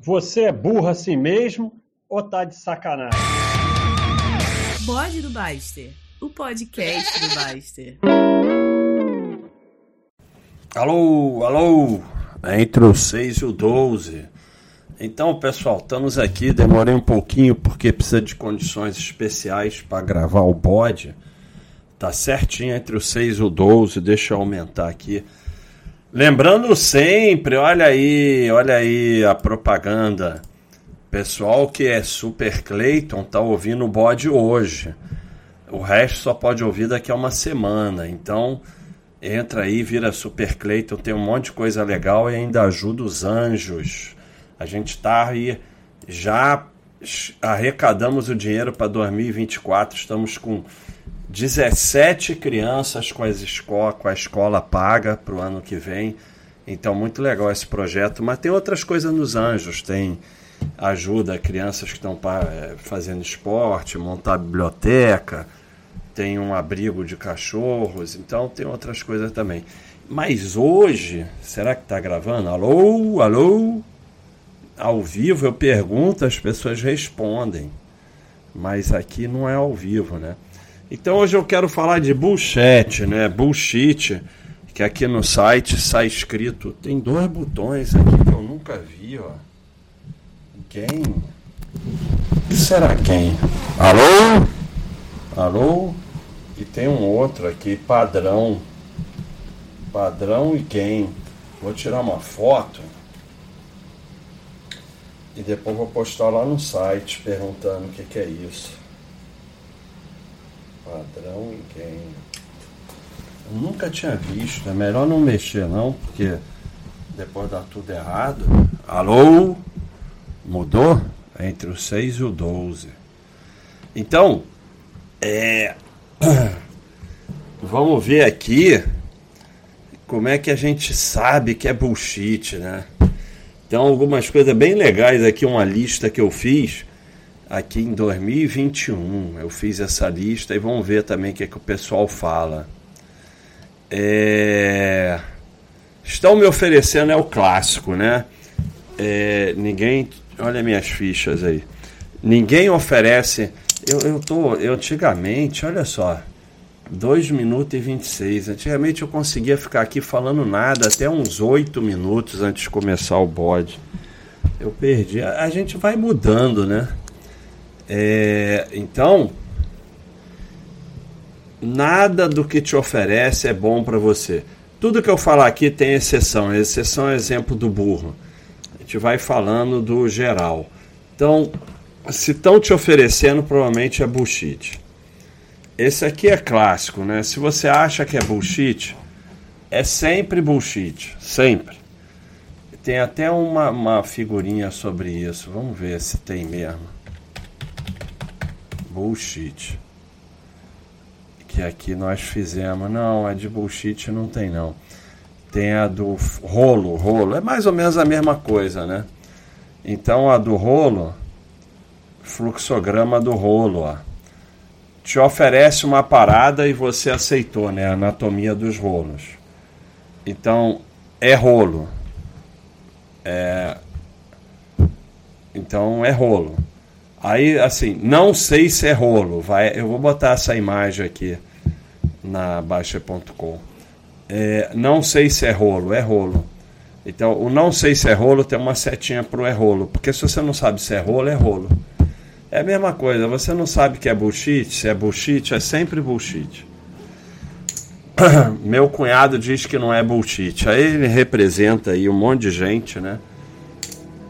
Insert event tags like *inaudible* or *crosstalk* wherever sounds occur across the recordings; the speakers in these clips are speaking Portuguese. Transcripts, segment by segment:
Você é burro assim mesmo ou tá de sacanagem? Bode do Baster, o podcast do Baster. Alô, alô, entre o 6 e o 12. Então, pessoal, estamos aqui. Demorei um pouquinho porque precisa de condições especiais para gravar o bode. Tá certinho entre o 6 e o 12. Deixa eu aumentar aqui. Lembrando sempre, olha aí, olha aí a propaganda. Pessoal que é Super Clayton tá ouvindo o bode hoje. O resto só pode ouvir daqui a uma semana. Então, entra aí, vira Super Clayton, tem um monte de coisa legal e ainda ajuda os anjos. A gente está aí, já arrecadamos o dinheiro para 2024, estamos com 17 crianças com, as escola, com a escola paga para o ano que vem. Então, muito legal esse projeto. Mas tem outras coisas nos anjos, tem ajuda a crianças que estão é, fazendo esporte, montar biblioteca, tem um abrigo de cachorros, então tem outras coisas também. Mas hoje, será que está gravando? Alô, alô? ao vivo eu pergunto, as pessoas respondem. Mas aqui não é ao vivo, né? Então hoje eu quero falar de bullshit, né? Bullshit, que aqui no site sai escrito. Tem dois botões aqui que eu nunca vi, ó. Quem? que será quem? Alô? Alô? E tem um outro aqui, padrão. Padrão e quem? Vou tirar uma foto e depois vou postar lá no site perguntando o que, que é isso. Padrão e quem? Eu nunca tinha visto, é melhor não mexer não, porque depois dá tudo errado. Alô? Mudou? Entre o 6 e o 12. Então, é. *clears throat* Vamos ver aqui como é que a gente sabe que é bullshit, né? Então, algumas coisas bem legais aqui, uma lista que eu fiz aqui em 2021. Eu fiz essa lista e vamos ver também o que, é que o pessoal fala. É... Estão me oferecendo, é o clássico, né? É... Ninguém. Olha minhas fichas aí. Ninguém oferece. Eu, eu tô. Eu antigamente, olha só. 2 minutos e 26. Antigamente eu conseguia ficar aqui falando nada até uns 8 minutos antes de começar o bode. Eu perdi. A, a gente vai mudando, né? É, então, nada do que te oferece é bom para você. Tudo que eu falar aqui tem exceção. A exceção é exemplo do burro. A gente vai falando do geral. Então, se estão te oferecendo, provavelmente é bullshit. Esse aqui é clássico, né? Se você acha que é bullshit, é sempre bullshit. Sempre. Tem até uma, uma figurinha sobre isso. Vamos ver se tem mesmo. Bullshit. Que aqui nós fizemos. Não, a de bullshit não tem não. Tem a do rolo. Rolo é mais ou menos a mesma coisa, né? Então a do rolo, fluxograma do rolo, ó te oferece uma parada e você aceitou, né? A anatomia dos rolos. Então, é rolo. É... Então, é rolo. Aí, assim, não sei se é rolo. Vai, eu vou botar essa imagem aqui na Baixa.com. É, não sei se é rolo, é rolo. Então, o não sei se é rolo tem uma setinha pro é rolo. Porque se você não sabe se é rolo, é rolo. É a mesma coisa, você não sabe que é bullshit, se é bullshit, é sempre bullshit. *coughs* Meu cunhado diz que não é bullshit. Aí ele representa aí um monte de gente, né?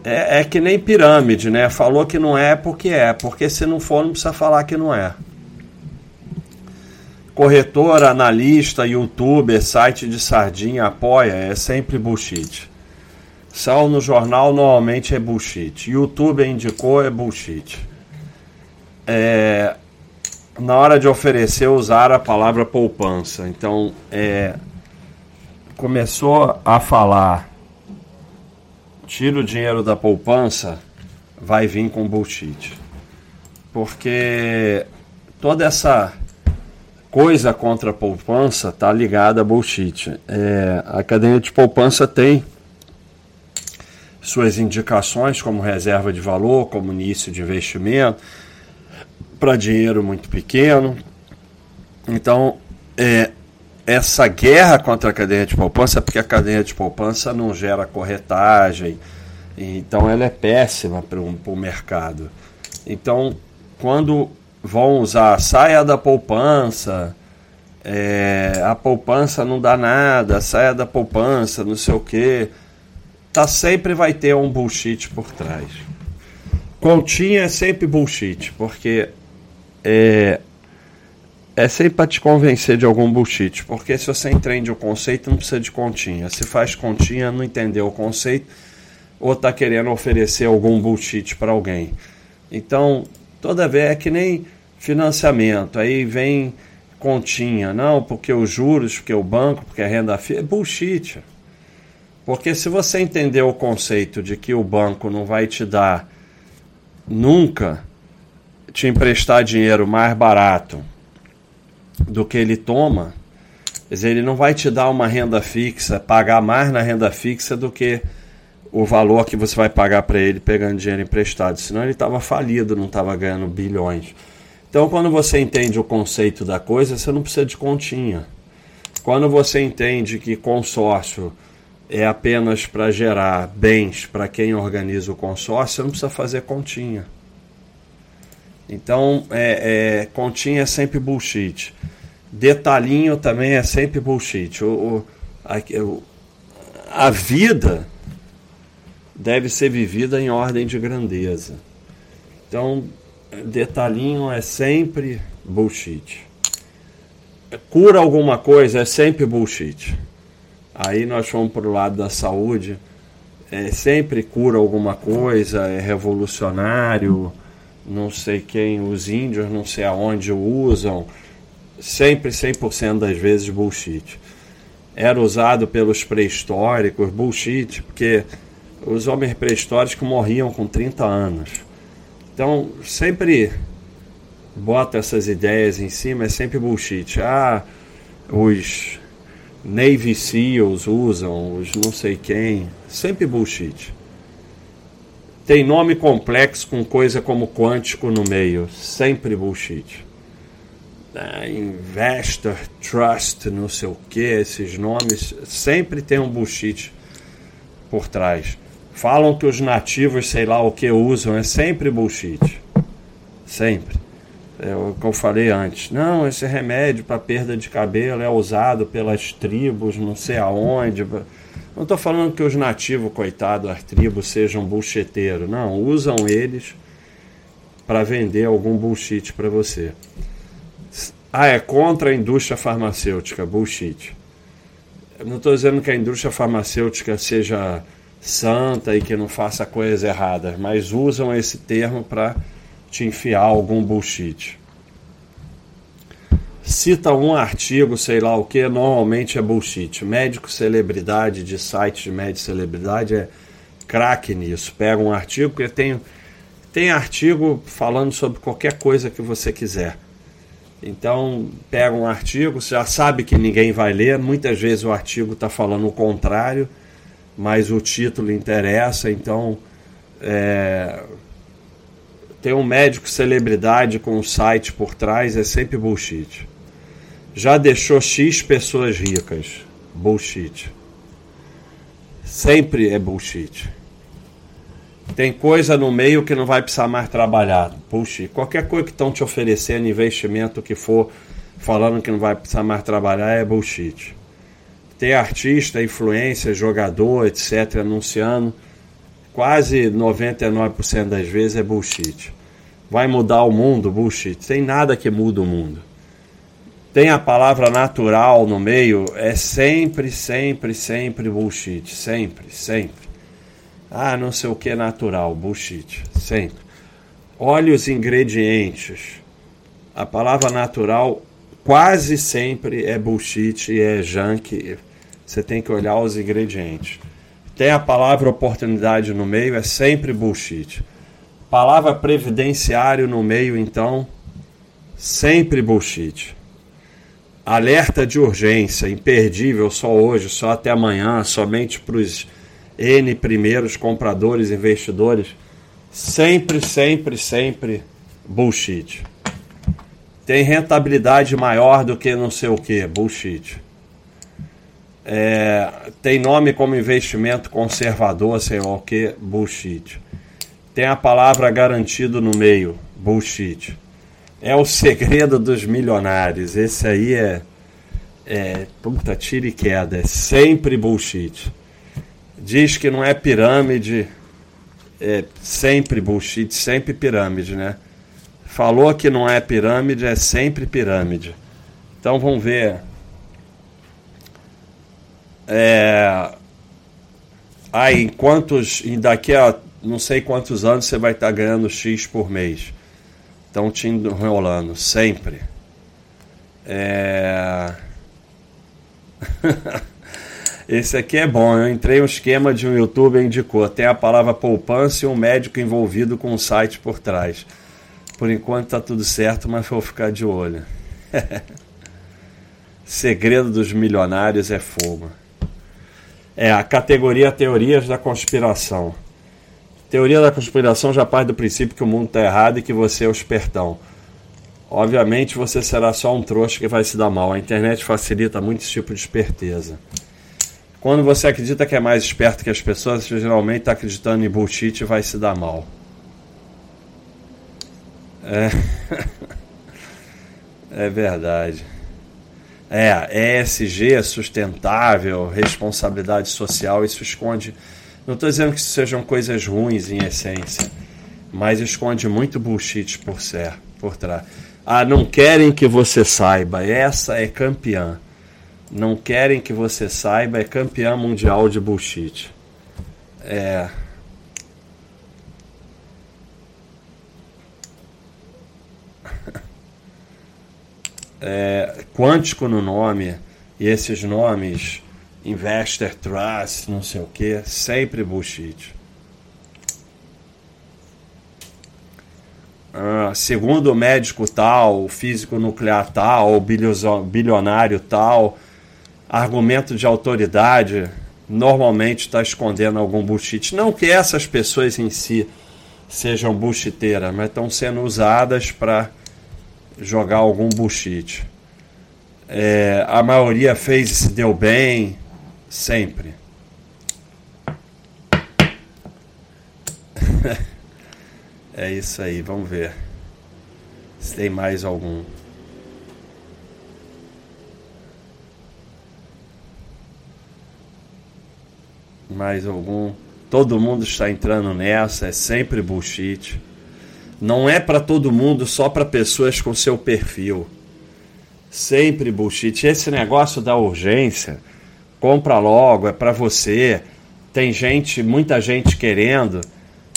É, é que nem pirâmide, né? Falou que não é porque é, porque se não for, não precisa falar que não é. Corretor, analista, youtuber, site de sardinha, apoia, é sempre bullshit. Sal no jornal normalmente é bullshit. Youtuber indicou é bullshit é, na hora de oferecer, usar a palavra poupança. Então, é, começou a falar, tira o dinheiro da poupança, vai vir com bullshit. Porque toda essa coisa contra a poupança está ligada a bullshit. É, a academia de poupança tem suas indicações como reserva de valor, como início de investimento, para dinheiro muito pequeno. Então, é, essa guerra contra a cadeia de poupança, porque a cadeia de poupança não gera corretagem, então ela é péssima para o mercado. Então, quando vão usar saia da poupança, é, a poupança não dá nada, saia da poupança, não sei o que, tá sempre vai ter um bullshit por trás. Continha é sempre bullshit, porque é, é sempre para te convencer de algum bullshit, porque se você entende o conceito, não precisa de continha. Se faz continha, não entendeu o conceito, ou está querendo oferecer algum bullshit para alguém. Então, toda vez é que nem financiamento, aí vem continha, não, porque os juros, porque o banco, porque a renda fixa, é bullshit. Porque se você entender o conceito de que o banco não vai te dar nunca te emprestar dinheiro mais barato do que ele toma, dizer, ele não vai te dar uma renda fixa, pagar mais na renda fixa do que o valor que você vai pagar para ele pegando dinheiro emprestado. Senão ele estava falido, não estava ganhando bilhões. Então, quando você entende o conceito da coisa, você não precisa de continha. Quando você entende que consórcio é apenas para gerar bens para quem organiza o consórcio, você não precisa fazer continha. Então, é, é, continha é sempre bullshit. Detalhinho também é sempre bullshit. O, o, a, a vida deve ser vivida em ordem de grandeza. Então, detalhinho é sempre bullshit. Cura alguma coisa é sempre bullshit. Aí nós fomos para o lado da saúde. É, sempre cura alguma coisa, é revolucionário não sei quem, os índios, não sei aonde usam, sempre 100% das vezes bullshit. Era usado pelos pré-históricos, bullshit, porque os homens pré-históricos morriam com 30 anos. Então, sempre bota essas ideias em cima, é sempre bullshit. Ah, os Navy SEALs usam, os não sei quem, sempre bullshit. Tem nome complexo com coisa como quântico no meio. Sempre bullshit. Uh, investor, trust, não sei o que, esses nomes. Sempre tem um bullshit por trás. Falam que os nativos, sei lá o que usam, é sempre bullshit. Sempre. É o que eu falei antes. Não, esse remédio para perda de cabelo é usado pelas tribos, não sei aonde. Não estou falando que os nativos, coitados, as tribos, sejam bullshiteiros. Não, usam eles para vender algum bullshit para você. Ah, é contra a indústria farmacêutica, bullshit. Não estou dizendo que a indústria farmacêutica seja santa e que não faça coisas erradas, mas usam esse termo para te enfiar algum bullshit cita um artigo, sei lá o que, normalmente é bullshit. Médico celebridade de site de médico celebridade é craque nisso. Pega um artigo, porque tem, tem artigo falando sobre qualquer coisa que você quiser. Então, pega um artigo, você já sabe que ninguém vai ler, muitas vezes o artigo está falando o contrário, mas o título interessa, então é, tem um médico celebridade com um site por trás, é sempre bullshit já deixou X pessoas ricas. Bullshit. Sempre é bullshit. Tem coisa no meio que não vai precisar mais trabalhar. Bullshit. Qualquer coisa que estão te oferecendo, investimento que for, falando que não vai precisar mais trabalhar, é bullshit. Tem artista, influência, jogador, etc., anunciando. Quase 99% das vezes é bullshit. Vai mudar o mundo? Bullshit. Tem nada que muda o mundo tem a palavra natural no meio, é sempre, sempre, sempre bullshit. Sempre, sempre. Ah, não sei o que é natural, bullshit. Sempre. Olhe os ingredientes. A palavra natural quase sempre é bullshit é junk. Você tem que olhar os ingredientes. Tem a palavra oportunidade no meio, é sempre bullshit. Palavra previdenciário no meio, então, sempre bullshit. Alerta de urgência, imperdível, só hoje, só até amanhã, somente para os N primeiros compradores, investidores, sempre, sempre, sempre bullshit. Tem rentabilidade maior do que não sei o que, bullshit. É, tem nome como investimento conservador, sei lá o que, bullshit. Tem a palavra garantido no meio, bullshit. É o segredo dos milionários. Esse aí é, é puta, tira e queda, é sempre bullshit. Diz que não é pirâmide, é sempre bullshit, sempre pirâmide, né? Falou que não é pirâmide, é sempre pirâmide. Então vamos ver. É, aí, em quantos. Daqui a não sei quantos anos você vai estar ganhando X por mês. Estão te enrolando, sempre. É. *laughs* Esse aqui é bom. Eu entrei um esquema de um youtuber indicou. Tem a palavra poupança e um médico envolvido com um site por trás. Por enquanto tá tudo certo, mas vou ficar de olho. *laughs* Segredo dos milionários é fogo. É a categoria Teorias da Conspiração. Teoria da conspiração já parte do princípio que o mundo está errado e que você é o espertão. Obviamente você será só um trouxa que vai se dar mal. A internet facilita muito esse tipo de esperteza. Quando você acredita que é mais esperto que as pessoas, você geralmente está acreditando em bullshit e vai se dar mal. É, *laughs* é verdade. É, ESG, sustentável, responsabilidade social, isso esconde. Não estou dizendo que isso sejam coisas ruins em essência, mas esconde muito bullshit por ser, por trás. Ah, não querem que você saiba, essa é campeã não querem que você saiba, é campeã mundial de bullshit. É. *laughs* é quântico no nome e esses nomes Investor Trust, não sei o que, sempre bullshit. Ah, segundo o médico tal, o físico nuclear tal, o bilionário tal, argumento de autoridade normalmente está escondendo algum bullshit. Não que essas pessoas em si sejam bullshiteiras, mas estão sendo usadas para jogar algum bullshit. É, a maioria fez e se deu bem, sempre. *laughs* é isso aí, vamos ver se tem mais algum. mais algum. Todo mundo está entrando nessa, é sempre bullshit. Não é para todo mundo, só para pessoas com seu perfil. Sempre bullshit. Esse negócio da urgência, compra logo, é para você. Tem gente, muita gente querendo.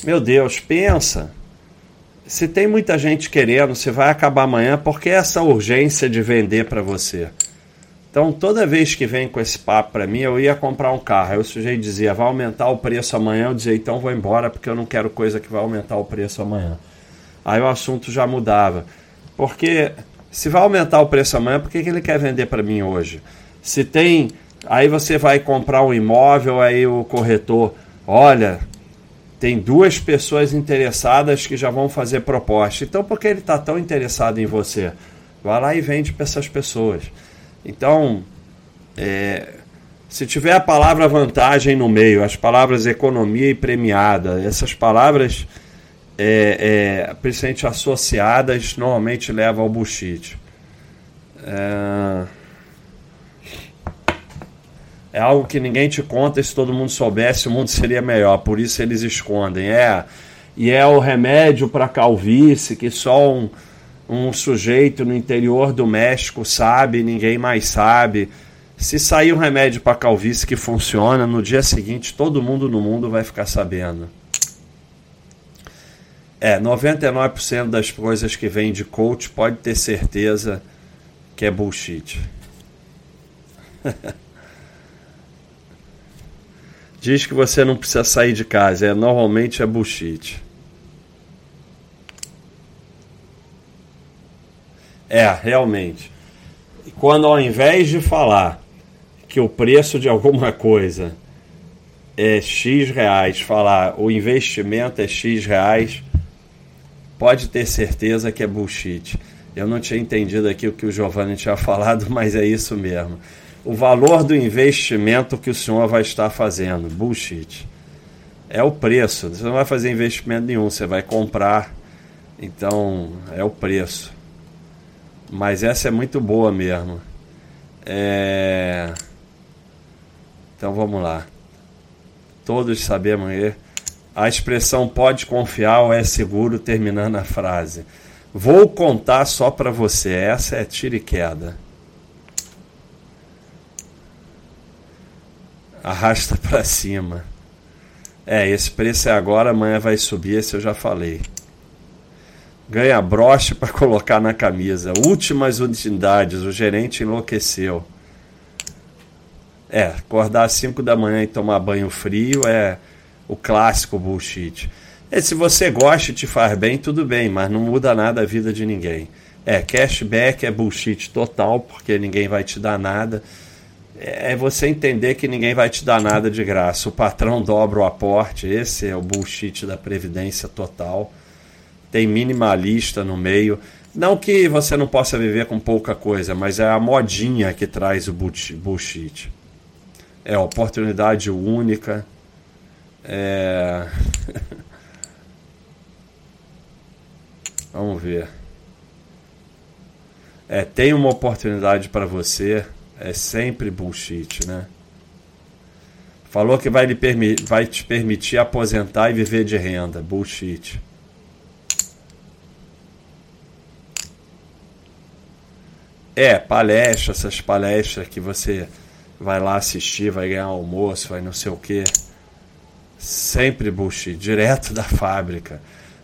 Meu Deus, pensa. Se tem muita gente querendo, você vai acabar amanhã, por que essa urgência de vender para você? Então, toda vez que vem com esse papo para mim, eu ia comprar um carro. Aí o sujeito dizia, vai aumentar o preço amanhã. Eu dizia, então vou embora porque eu não quero coisa que vai aumentar o preço amanhã. Aí o assunto já mudava. Porque se vai aumentar o preço amanhã, por que, que ele quer vender para mim hoje? Se tem. Aí você vai comprar um imóvel, aí o corretor, olha, tem duas pessoas interessadas que já vão fazer proposta. Então, por que ele está tão interessado em você? Vai lá e vende para essas pessoas. Então, é, se tiver a palavra vantagem no meio, as palavras economia e premiada, essas palavras, é, é, principalmente associadas, normalmente levam ao bullshit. É, é algo que ninguém te conta se todo mundo soubesse, o mundo seria melhor. Por isso eles escondem. É, e é o remédio para calvície que só um um sujeito no interior do México sabe, ninguém mais sabe. Se sair um remédio para calvície que funciona, no dia seguinte todo mundo no mundo vai ficar sabendo. É, 99% das coisas que vem de coach pode ter certeza que é bullshit. *laughs* Diz que você não precisa sair de casa, é normalmente é bullshit. É, realmente. Quando ao invés de falar que o preço de alguma coisa é X reais, falar o investimento é X reais, pode ter certeza que é bullshit. Eu não tinha entendido aqui o que o Giovanni tinha *laughs* falado, mas é isso mesmo. O valor do investimento que o senhor vai estar fazendo, bullshit. É o preço. Você não vai fazer investimento nenhum, você vai comprar. Então, é o preço. Mas essa é muito boa mesmo. É... Então vamos lá. Todos sabemos aí. A expressão pode confiar ou é seguro terminando a frase. Vou contar só para você. Essa é tira e queda. Arrasta para cima. É, esse preço é agora, amanhã vai subir, esse eu já falei. Ganha broche para colocar na camisa. Últimas unidades, o gerente enlouqueceu. É, acordar às 5 da manhã e tomar banho frio é o clássico bullshit. E se você gosta e te faz bem, tudo bem, mas não muda nada a vida de ninguém. É, cashback é bullshit total, porque ninguém vai te dar nada. É, você entender que ninguém vai te dar nada de graça. O patrão dobra o aporte, esse é o bullshit da previdência total. Tem minimalista no meio. Não que você não possa viver com pouca coisa, mas é a modinha que traz o bullshit. É oportunidade única. É... *laughs* Vamos ver. É, tem uma oportunidade para você. É sempre bullshit, né? Falou que vai, lhe permi vai te permitir aposentar e viver de renda. Bullshit. É, palestra, essas palestras que você vai lá assistir, vai ganhar almoço, vai não sei o que. Sempre bullshit, direto da fábrica.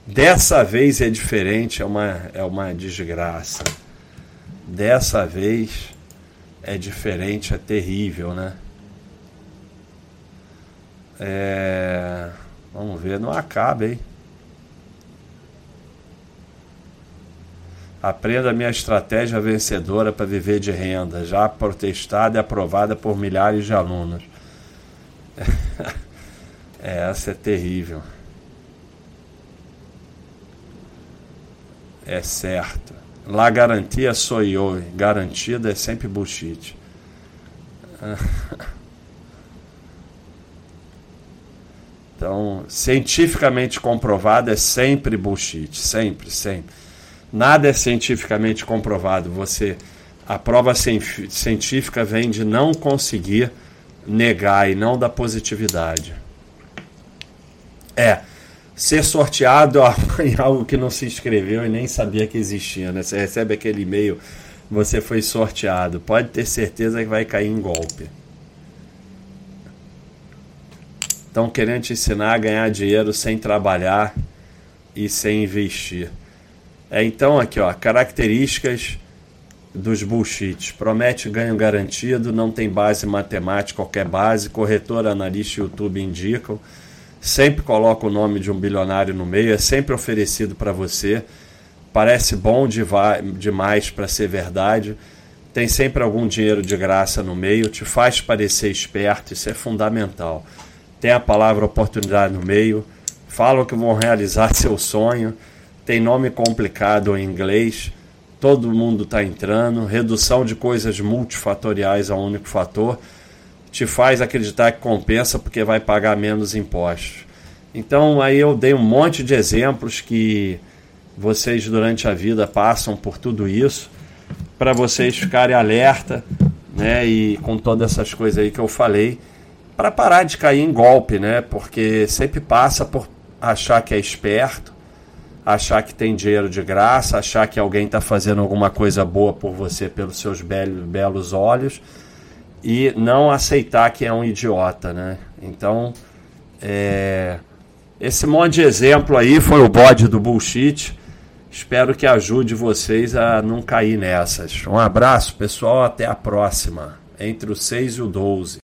Dessa vez é diferente, é uma, é uma desgraça. Dessa vez é diferente, é terrível, né? É... Vamos ver, não acaba, hein? Aprenda a minha estratégia vencedora para viver de renda, já protestada e aprovada por milhares de alunos. *laughs* é, essa é terrível. É certo. Lá garantia sou eu. Garantida é sempre bullshit. *laughs* Então, cientificamente comprovado é sempre bullshit. Sempre, sempre. Nada é cientificamente comprovado. Você a prova científica vem de não conseguir negar e não da positividade. É ser sorteado *laughs* em algo que não se inscreveu e nem sabia que existia, né? Você recebe aquele e-mail, você foi sorteado. Pode ter certeza que vai cair em golpe. Estão querendo te ensinar a ganhar dinheiro sem trabalhar e sem investir. É, então, aqui, ó, características dos bullshits. Promete ganho garantido, não tem base matemática, qualquer base. Corretor, analista YouTube indicam. Sempre coloca o nome de um bilionário no meio, é sempre oferecido para você. Parece bom demais para ser verdade. Tem sempre algum dinheiro de graça no meio, te faz parecer esperto, isso é fundamental. Tem a palavra oportunidade no meio, falam que vão realizar *laughs* seu sonho tem nome complicado em inglês, todo mundo está entrando, redução de coisas multifatoriais a um único fator, te faz acreditar que compensa porque vai pagar menos impostos. Então aí eu dei um monte de exemplos que vocês durante a vida passam por tudo isso, para vocês ficarem alerta, né, e com todas essas coisas aí que eu falei, para parar de cair em golpe, né? Porque sempre passa por achar que é esperto, achar que tem dinheiro de graça, achar que alguém está fazendo alguma coisa boa por você pelos seus belos, belos olhos e não aceitar que é um idiota, né? Então, é, esse monte de exemplo aí foi o bode do bullshit. Espero que ajude vocês a não cair nessas. Um abraço, pessoal. Até a próxima. Entre o 6 e o 12.